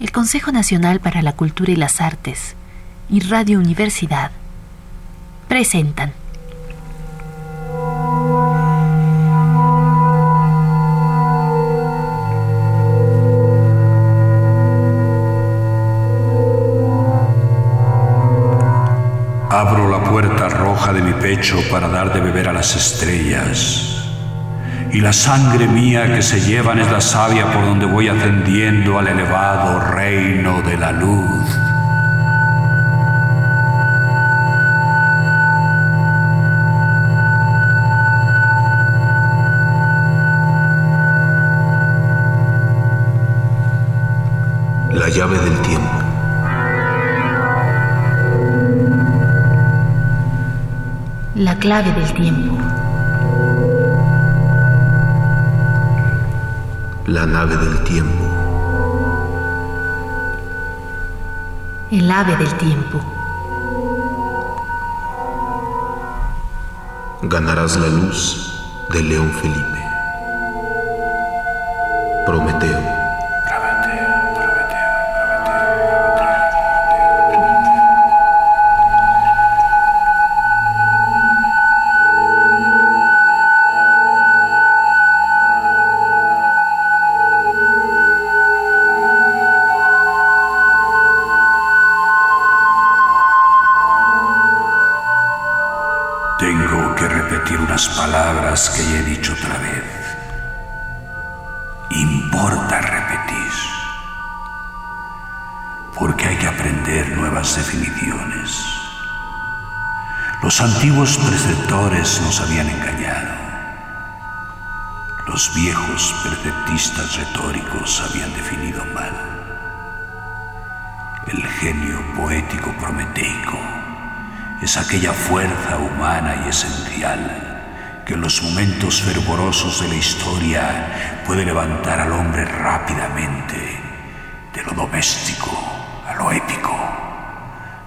el Consejo Nacional para la Cultura y las Artes y Radio Universidad presentan Abro la puerta roja de mi pecho para dar de beber a las estrellas. Y la sangre mía que se llevan es la savia por donde voy ascendiendo al elevado reino de la luz. La llave del tiempo. La clave del tiempo. La nave del tiempo. El ave del tiempo. Ganarás la luz de León Felipe. Prometeo. Los antiguos preceptores nos habían engañado. Los viejos preceptistas retóricos habían definido mal. El genio poético prometeico es aquella fuerza humana y esencial que en los momentos fervorosos de la historia puede levantar al hombre rápidamente de lo doméstico a lo épico,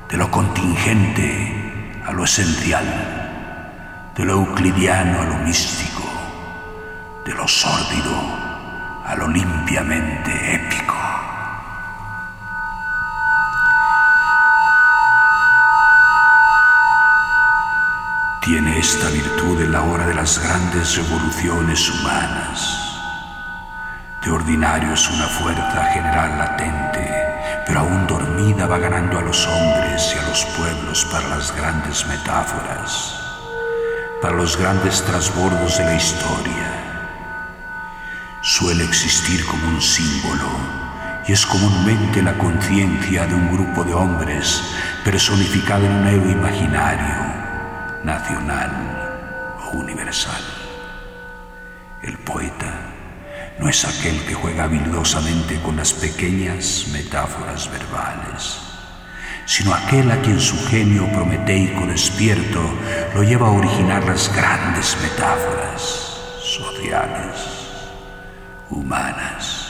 de lo contingente a lo esencial, de lo euclidiano a lo místico, de lo sórdido a lo limpiamente épico. Tiene esta virtud en la hora de las grandes revoluciones humanas. De ordinario es una fuerza general latente, pero aún dormida va ganando a los hombres y a los pueblos para las grandes metáforas, para los grandes trasbordos de la historia. Suele existir como un símbolo y es comúnmente la conciencia de un grupo de hombres personificada en un héroe imaginario nacional o universal. El poeta no es aquel que juega habilidosamente con las pequeñas metáforas verbales, sino aquel a quien su genio prometeico despierto lo lleva a originar las grandes metáforas sociales, humanas,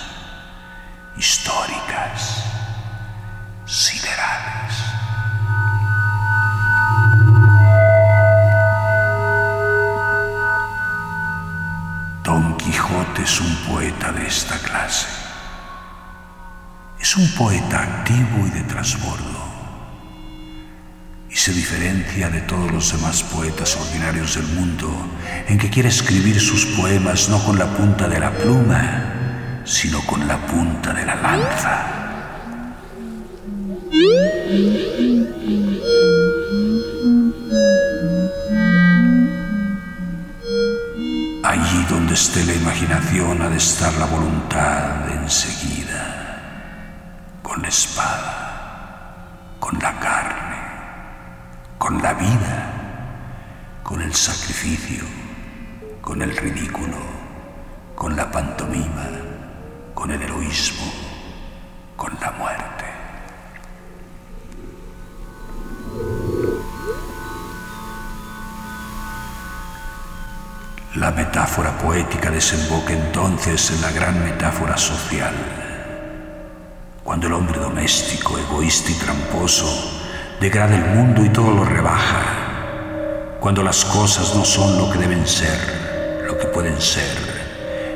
históricas, Es un poeta activo y de trasbordo. Y se diferencia de todos los demás poetas ordinarios del mundo en que quiere escribir sus poemas no con la punta de la pluma, sino con la punta de la lanza. Donde esté la imaginación ha de estar la voluntad enseguida, con la espada, con la carne, con la vida, con el sacrificio, con el ridículo, con la pantomima, con el heroísmo, con la muerte. La metáfora poética desemboca entonces en la gran metáfora social. Cuando el hombre doméstico, egoísta y tramposo degrada el mundo y todo lo rebaja. Cuando las cosas no son lo que deben ser, lo que pueden ser,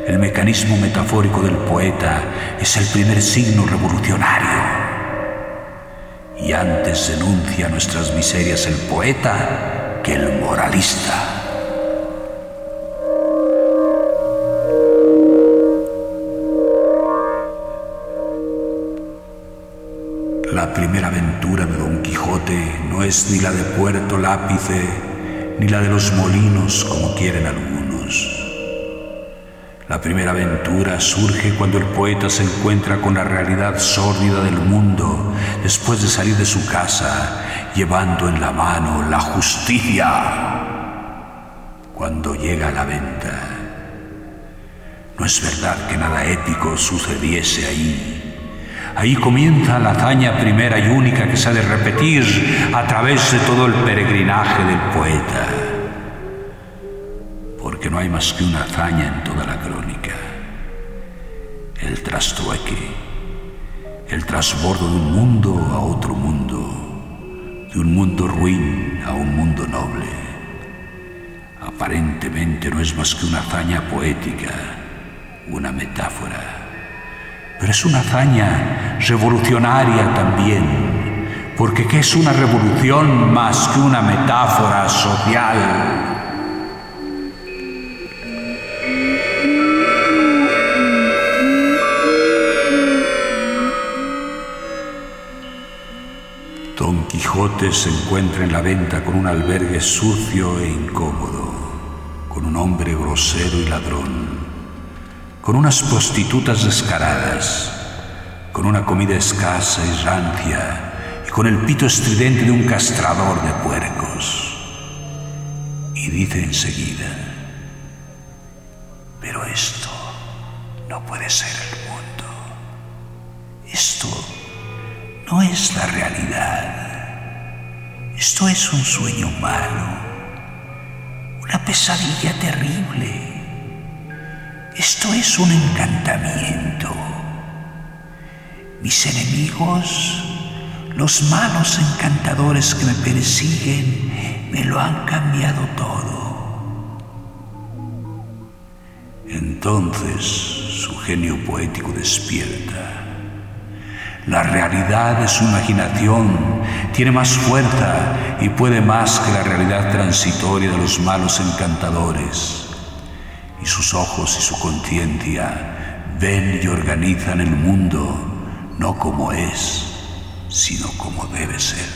El mecanismo metafórico del poeta es el primer signo revolucionario. Y antes denuncia nuestras miserias el poeta que el moralista. Primera aventura de Don Quijote no es ni la de Puerto Lápice, ni la de los molinos como quieren algunos. La primera aventura surge cuando el poeta se encuentra con la realidad sórdida del mundo después de salir de su casa llevando en la mano la justicia. Cuando llega a la venta, no es verdad que nada épico sucediese ahí. Ahí comienza la hazaña primera y única que se ha de repetir a través de todo el peregrinaje del poeta porque no hay más que una hazaña en toda la crónica. El trastrueque, el trasbordo de un mundo a otro mundo, de un mundo ruin a un mundo noble. Aparentemente no es más que una hazaña poética, una metáfora, pero es una hazaña revolucionaria también, porque ¿qué es una revolución más que una metáfora social? Quijote se encuentra en la venta con un albergue sucio e incómodo, con un hombre grosero y ladrón, con unas prostitutas descaradas, con una comida escasa y rancia y con el pito estridente de un castrador de puercos. Y dice enseguida, pero esto no puede ser el mundo. Esto no es la realidad. Esto es un sueño malo, una pesadilla terrible. Esto es un encantamiento. Mis enemigos, los malos encantadores que me persiguen, me lo han cambiado todo. Entonces su genio poético despierta la realidad de su imaginación tiene más fuerza y puede más que la realidad transitoria de los malos encantadores. Y sus ojos y su conciencia ven y organizan el mundo no como es, sino como debe ser.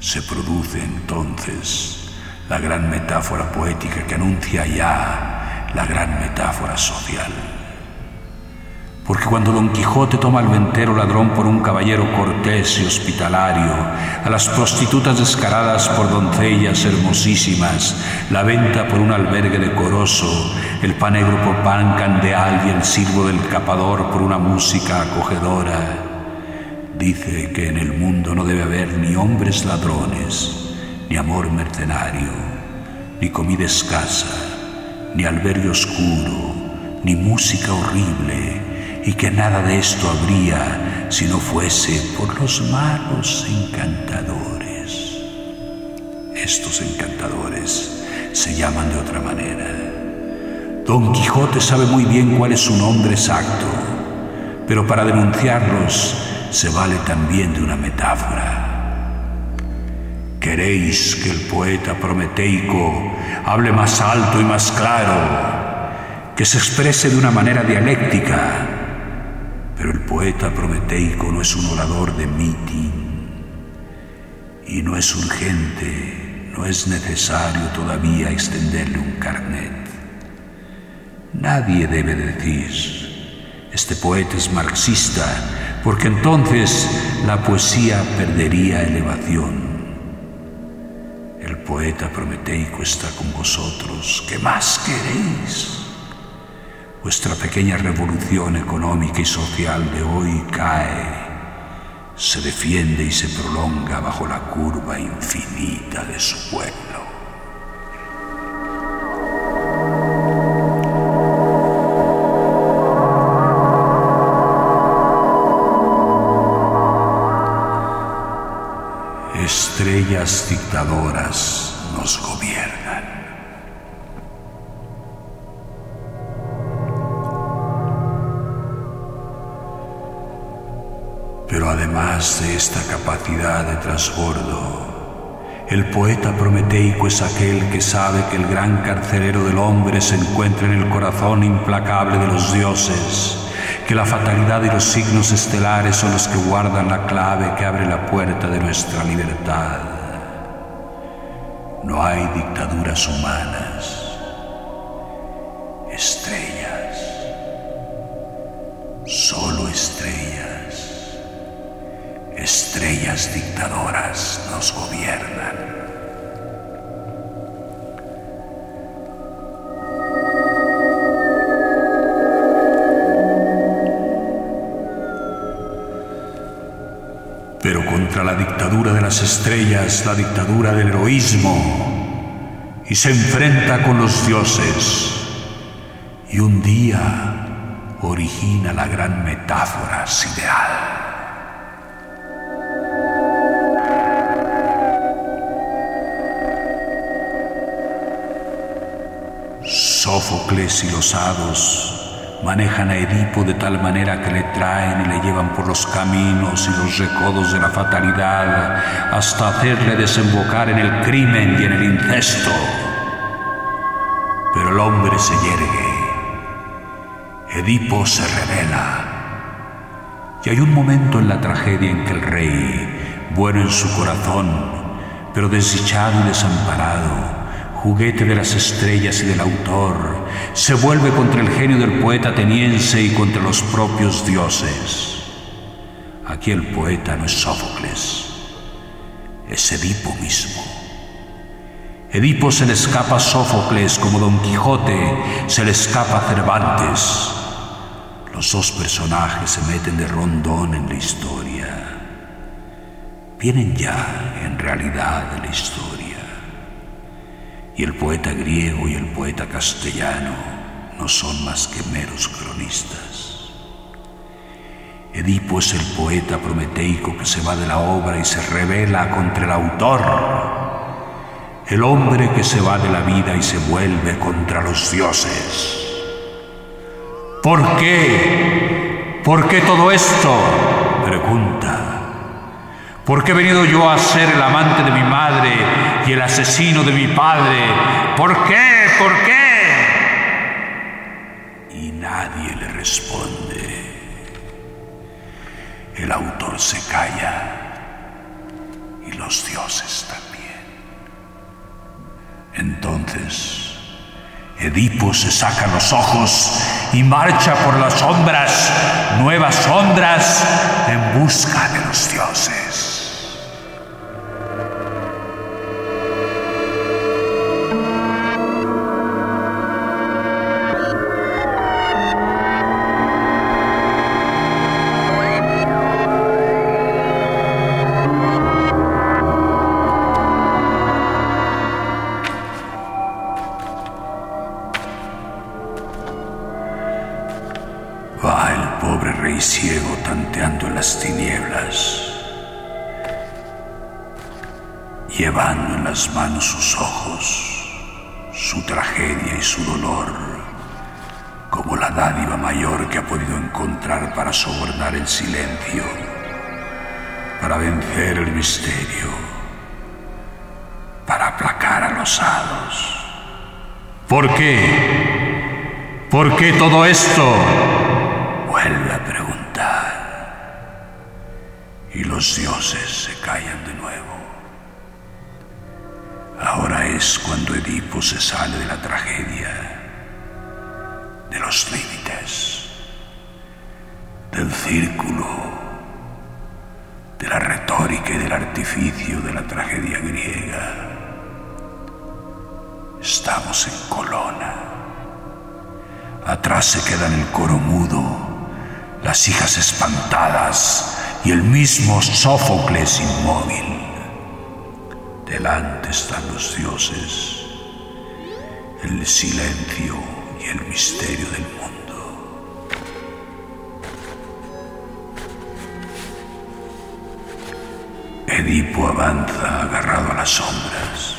Se produce entonces la gran metáfora poética que anuncia ya la gran metáfora social. Porque cuando Don Quijote toma al ventero ladrón por un caballero cortés y hospitalario, a las prostitutas descaradas por doncellas hermosísimas, la venta por un albergue decoroso, el pan negro por pan candeal y el silbo del capador por una música acogedora, dice que en el mundo no debe haber ni hombres ladrones, ni amor mercenario, ni comida escasa, ni albergue oscuro, ni música horrible, y que nada de esto habría si no fuese por los malos encantadores. Estos encantadores se llaman de otra manera. Don Quijote sabe muy bien cuál es su nombre exacto, pero para denunciarlos se vale también de una metáfora. Queréis que el poeta prometeico hable más alto y más claro, que se exprese de una manera dialéctica, poeta prometeico no es un orador de mitin y no es urgente, no es necesario todavía extenderle un carnet. Nadie debe decir, este poeta es marxista, porque entonces la poesía perdería elevación. El poeta prometeico está con vosotros. ¿Qué más queréis? Vuestra pequeña revolución económica y social de hoy cae, se defiende y se prolonga bajo la curva infinita de su pueblo. Estrellas dictadoras el poeta prometeico es aquel que sabe que el gran carcelero del hombre se encuentra en el corazón implacable de los dioses, que la fatalidad y los signos estelares son los que guardan la clave que abre la puerta de nuestra libertad. No hay dictaduras humanas, estrellas, solo estrellas, estrellas dictadoras nos gobiernan. Pero contra la dictadura de las estrellas, la dictadura del heroísmo, y se enfrenta con los dioses. Y un día origina la gran metáfora sideral. Sófocles y los hados manejan a Edipo de tal manera que le traen y le llevan por los caminos y los recodos de la fatalidad hasta hacerle desembocar en el crimen y en el incesto. Pero el hombre se yergue, Edipo se revela. Y hay un momento en la tragedia en que el rey, bueno en su corazón, pero desdichado y desamparado, juguete de las estrellas y del autor, se vuelve contra el genio del poeta ateniense y contra los propios dioses. Aquí el poeta no es Sófocles, es Edipo mismo. Edipo se le escapa a Sófocles como Don Quijote se le escapa a Cervantes. Los dos personajes se meten de rondón en la historia. Vienen ya en realidad de la historia y el poeta griego y el poeta castellano no son más que meros cronistas. Edipo es el poeta prometeico que se va de la obra y se revela contra el autor, el hombre que se va de la vida y se vuelve contra los dioses. ¿Por qué? ¿Por qué todo esto? Pregunta. ¿Por qué he venido yo a ser el amante de mi madre y el asesino de mi padre? ¿Por qué? ¿Por qué? Y nadie le responde. El autor se calla y los dioses también. Entonces, Edipo se saca los ojos y marcha por las sombras, nuevas sombras, en busca de los dioses. ¿Por qué todo esto? Vuelve a y los dioses se callan de nuevo. Ahora es cuando Edipo se sale de la tragedia, de los límites, del círculo, de la retórica y del artificio de la tragedia griega. Estamos en Colona. Atrás se queda en el coro mudo, las hijas espantadas, y el mismo Sófocles inmóvil. Delante están los dioses, el silencio y el misterio del mundo. Edipo avanza agarrado a las sombras.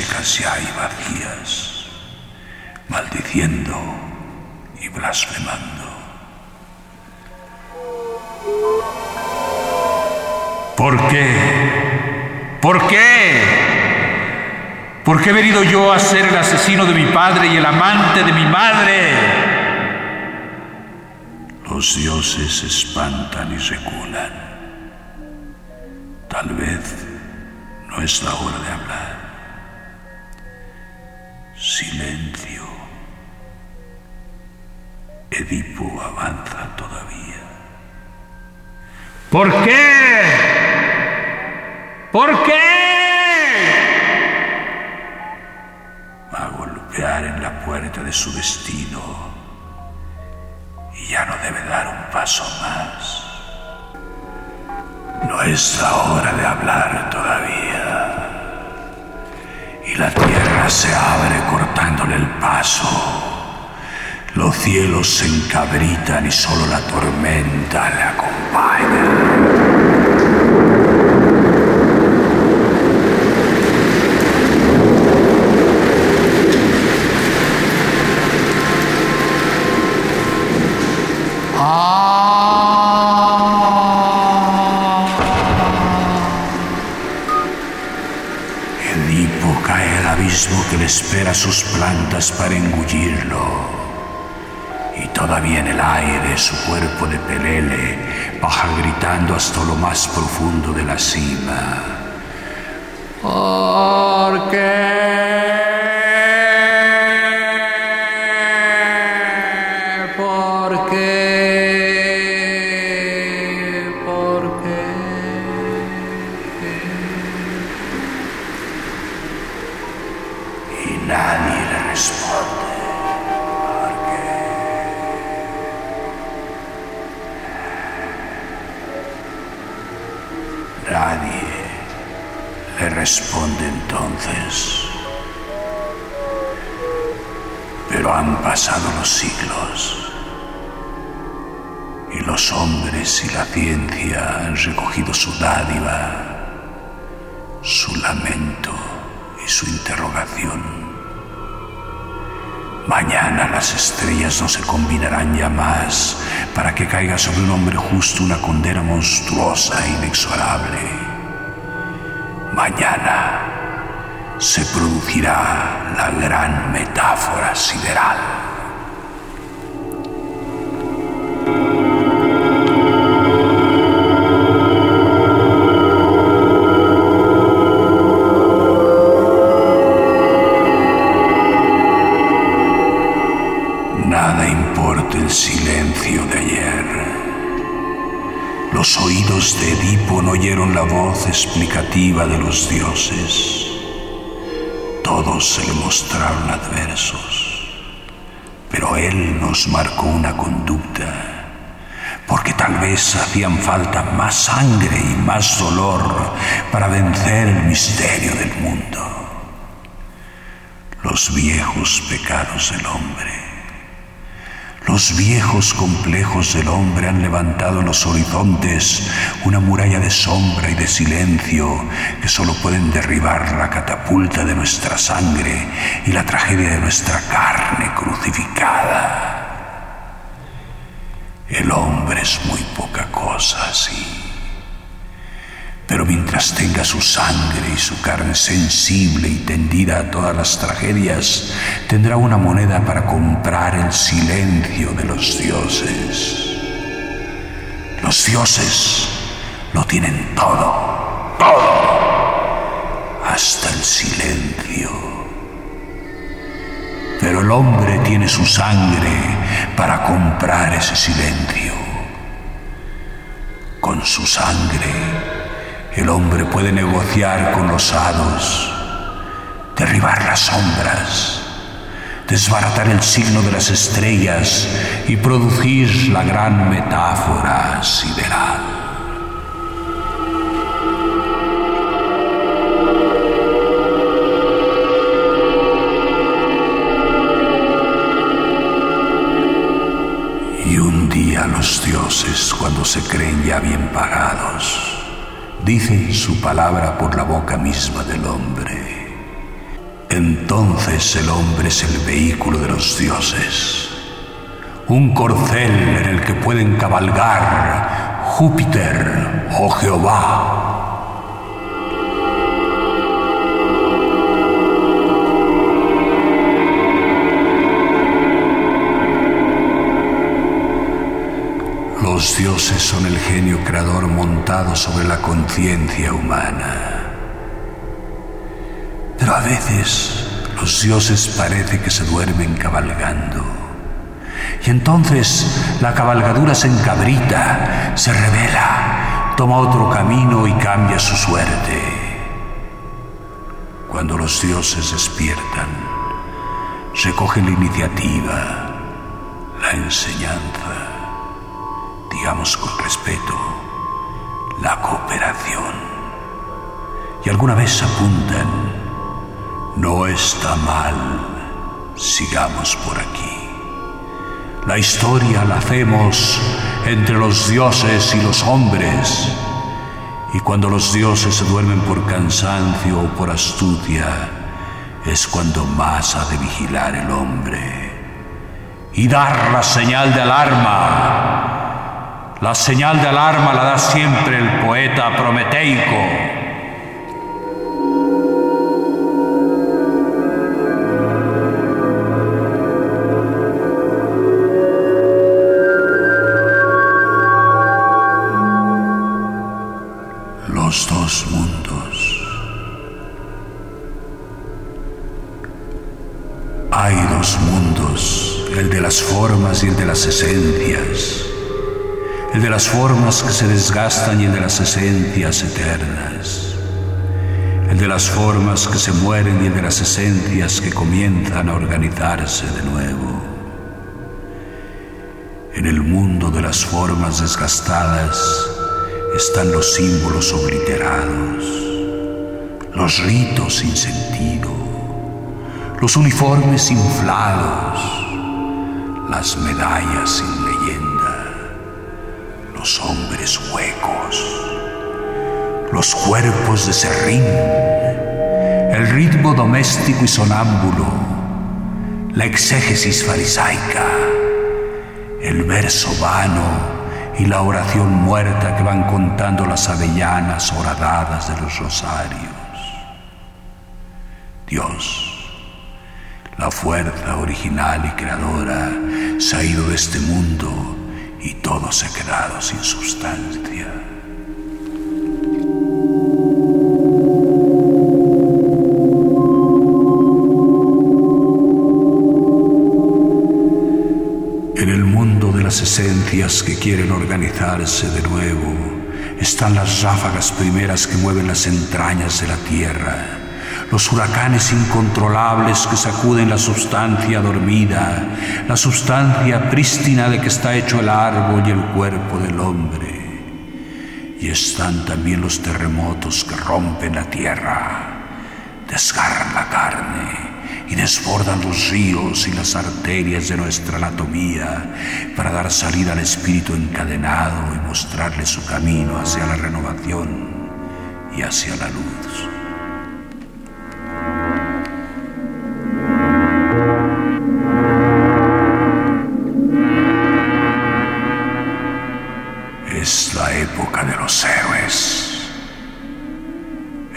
Secas ya y vacías, maldiciendo y blasfemando. ¿Por qué? ¿Por qué? ¿Por qué he venido yo a ser el asesino de mi padre y el amante de mi madre? Los dioses se espantan y reculan. Tal vez no es la hora de hablar. Silencio. Edipo avanza todavía. ¿Por qué? ¿Por qué? Va a golpear en la puerta de su destino y ya no debe dar un paso más. No es la hora de hablar todavía. Y la tierra se abre cortándole el paso. Los cielos se encabritan y solo la tormenta le acompaña. Edipo cae al abismo que le espera sus plantas para engullirlo. Y todavía en el aire su cuerpo de pelele baja gritando hasta lo más profundo de la cima. ¿Por qué? No se combinarán ya más para que caiga sobre un hombre justo una condena monstruosa e inexorable. Mañana se producirá la gran metáfora sideral. De los dioses. Todos se le mostraron adversos. Pero él nos marcó una conducta, porque tal vez hacían falta más sangre y más dolor para vencer el misterio del mundo. Los viejos pecados del hombre. Los viejos complejos del hombre han levantado en los horizontes una muralla de sombra y de silencio que solo pueden derribar la catapulta de nuestra sangre y la tragedia de nuestra carne crucificada. El hombre es muy poca cosa, sí. Pero mientras tenga su sangre y su carne sensible y tendida a todas las tragedias, tendrá una moneda para comprar el silencio de los dioses. Los dioses lo tienen todo, todo, hasta el silencio. Pero el hombre tiene su sangre para comprar ese silencio. Con su sangre, el hombre puede negociar con los hados, derribar las sombras, desbaratar el signo de las estrellas y producir la gran metáfora sideral. Y un día los dioses, cuando se creen ya bien pagados, dicen su palabra por la boca misma del hombre. Entonces el hombre es el vehículo de los dioses, un corcel en el que pueden cabalgar Júpiter o Jehová. Los dioses son el genio creador montado sobre la conciencia humana. Pero a veces los dioses parece que se duermen cabalgando. Y entonces la cabalgadura se encabrita, se revela, toma otro camino y cambia su suerte. Cuando los dioses despiertan, recogen la iniciativa, la enseñanza, digamos con respeto, la cooperación. Y alguna vez apuntan no está mal. Sigamos por aquí. La historia la hacemos entre los dioses y los hombres. Y cuando los dioses se duermen por cansancio o por astucia, es cuando más ha de vigilar el hombre. Y dar la señal de alarma. La señal de alarma la da siempre el poeta prometeico. El de las formas que se desgastan y de las esencias eternas, el de las formas que se mueren y de las esencias que comienzan a organizarse de nuevo. En el mundo de las formas desgastadas están los símbolos obliterados, los ritos sin sentido, los uniformes inflados, las medallas sin los hombres huecos, los cuerpos de serrín, el ritmo doméstico y sonámbulo, la exégesis farisaica, el verso vano y la oración muerta que van contando las avellanas horadadas de los rosarios. Dios la fuerza original y creadora se ha ido de este mundo y todo se ha quedado sin sustancia. En el mundo de las esencias que quieren organizarse de nuevo, están las ráfagas primeras que mueven las entrañas de la tierra los huracanes incontrolables que sacuden la sustancia dormida, la sustancia prístina de que está hecho el árbol y el cuerpo del hombre. Y están también los terremotos que rompen la tierra, desgarran la carne y desbordan los ríos y las arterias de nuestra anatomía para dar salida al espíritu encadenado y mostrarle su camino hacia la renovación y hacia la luz.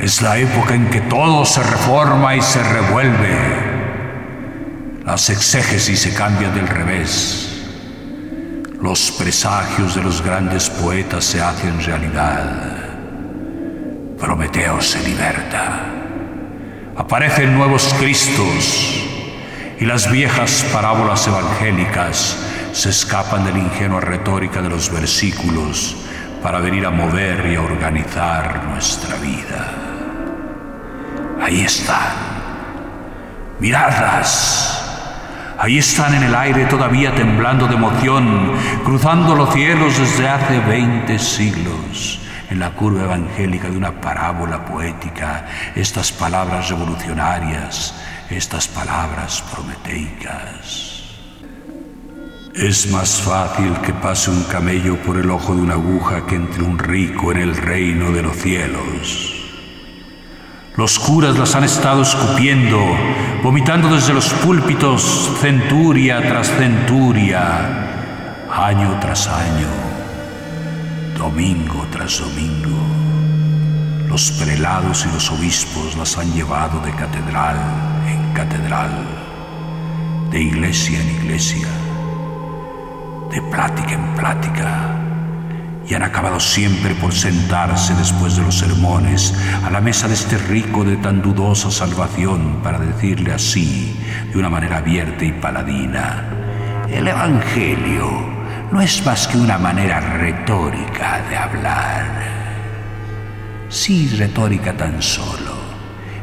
Es la época en que todo se reforma y se revuelve. Las exégesis se cambian del revés. Los presagios de los grandes poetas se hacen realidad. Prometeo se liberta. Aparecen nuevos Cristos y las viejas parábolas evangélicas se escapan de la ingenua retórica de los versículos para venir a mover y a organizar nuestra vida. Ahí están. Miradlas. Ahí están en el aire todavía temblando de emoción, cruzando los cielos desde hace 20 siglos. En la curva evangélica de una parábola poética, estas palabras revolucionarias, estas palabras prometeicas. Es más fácil que pase un camello por el ojo de una aguja que entre un rico en el reino de los cielos. Los curas las han estado escupiendo, vomitando desde los púlpitos centuria tras centuria, año tras año, domingo tras domingo. Los prelados y los obispos las han llevado de catedral en catedral, de iglesia en iglesia, de plática en plática y han acabado siempre por sentarse después de los sermones a la mesa de este rico de tan dudosa salvación para decirle así, de una manera abierta y paladina, el Evangelio no es más que una manera retórica de hablar. Sí, retórica tan solo,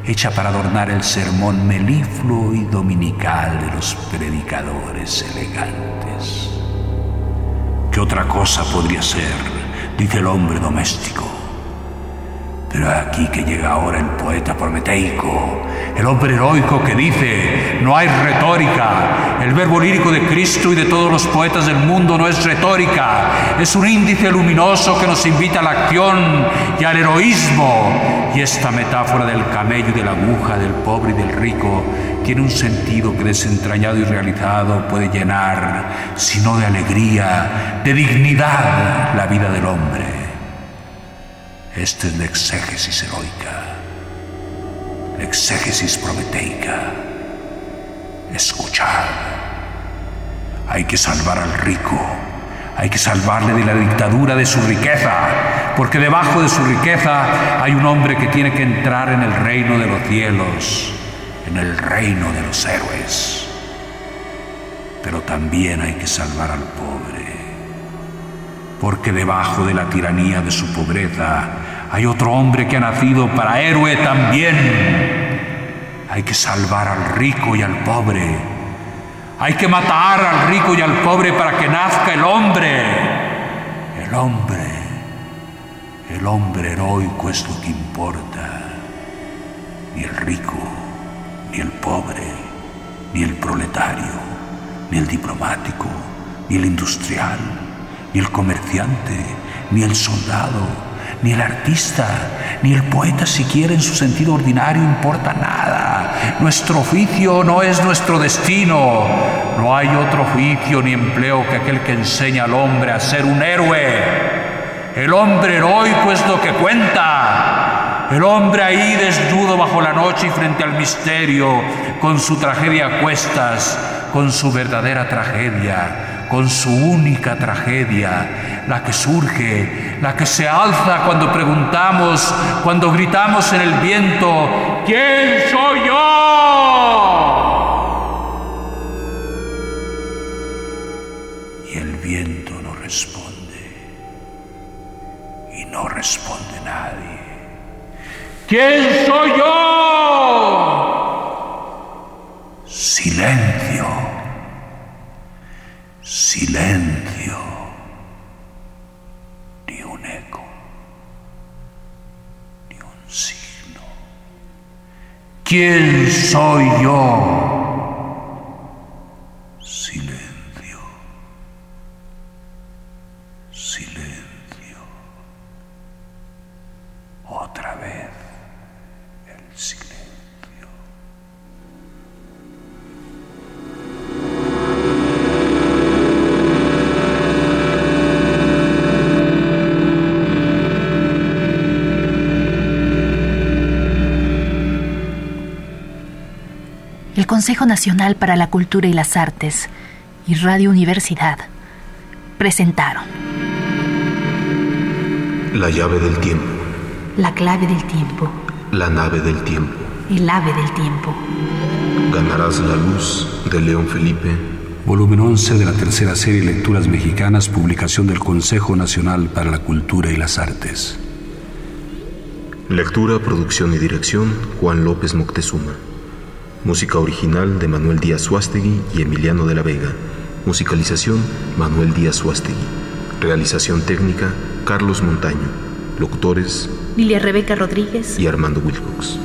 hecha para adornar el sermón melifluo y dominical de los predicadores elegantes. ¿Qué otra cosa podría ser? Dice el hombre doméstico. Pero aquí que llega ahora el poeta prometeico, el hombre heroico que dice, no hay retórica. El verbo lírico de Cristo y de todos los poetas del mundo no es retórica, es un índice luminoso que nos invita a la acción y al heroísmo. Y esta metáfora del camello y de la aguja, del pobre y del rico, tiene un sentido que desentrañado y realizado puede llenar, si no de alegría, de dignidad, la vida del hombre. Esta es la exégesis heroica, la exégesis prometeica. Escuchad, hay que salvar al rico, hay que salvarle de la dictadura de su riqueza, porque debajo de su riqueza hay un hombre que tiene que entrar en el reino de los cielos, en el reino de los héroes. Pero también hay que salvar al pobre, porque debajo de la tiranía de su pobreza hay otro hombre que ha nacido para héroe también. Hay que salvar al rico y al pobre. Hay que matar al rico y al pobre para que nazca el hombre. El hombre. El hombre heroico es lo que importa. Ni el rico, ni el pobre, ni el proletario, ni el diplomático, ni el industrial, ni el comerciante, ni el soldado ni el artista, ni el poeta siquiera en su sentido ordinario importa nada. Nuestro oficio no es nuestro destino. No hay otro oficio ni empleo que aquel que enseña al hombre a ser un héroe. El hombre heroico es lo que cuenta. El hombre ahí desnudo bajo la noche y frente al misterio, con su tragedia a cuestas, con su verdadera tragedia, con su única tragedia, la que surge, la que se alza cuando preguntamos, cuando gritamos en el viento, ¿quién soy yo? Y el viento no responde, y no responde nadie. ¿Quién soy yo? Silencio. Silencio. Ni un eco. Ni un signo. ¿Quién soy yo? Consejo Nacional para la Cultura y las Artes y Radio Universidad presentaron La llave del tiempo. La clave del tiempo. La nave del tiempo. El ave del tiempo. Ganarás la luz de León Felipe. Volumen 11 de la tercera serie Lecturas Mexicanas, publicación del Consejo Nacional para la Cultura y las Artes. Lectura, producción y dirección, Juan López Moctezuma. Música original de Manuel Díaz Suástegui y Emiliano de la Vega. Musicalización Manuel Díaz Suástegui. Realización técnica Carlos Montaño. Locutores Lilia Rebeca Rodríguez y Armando Wilcox.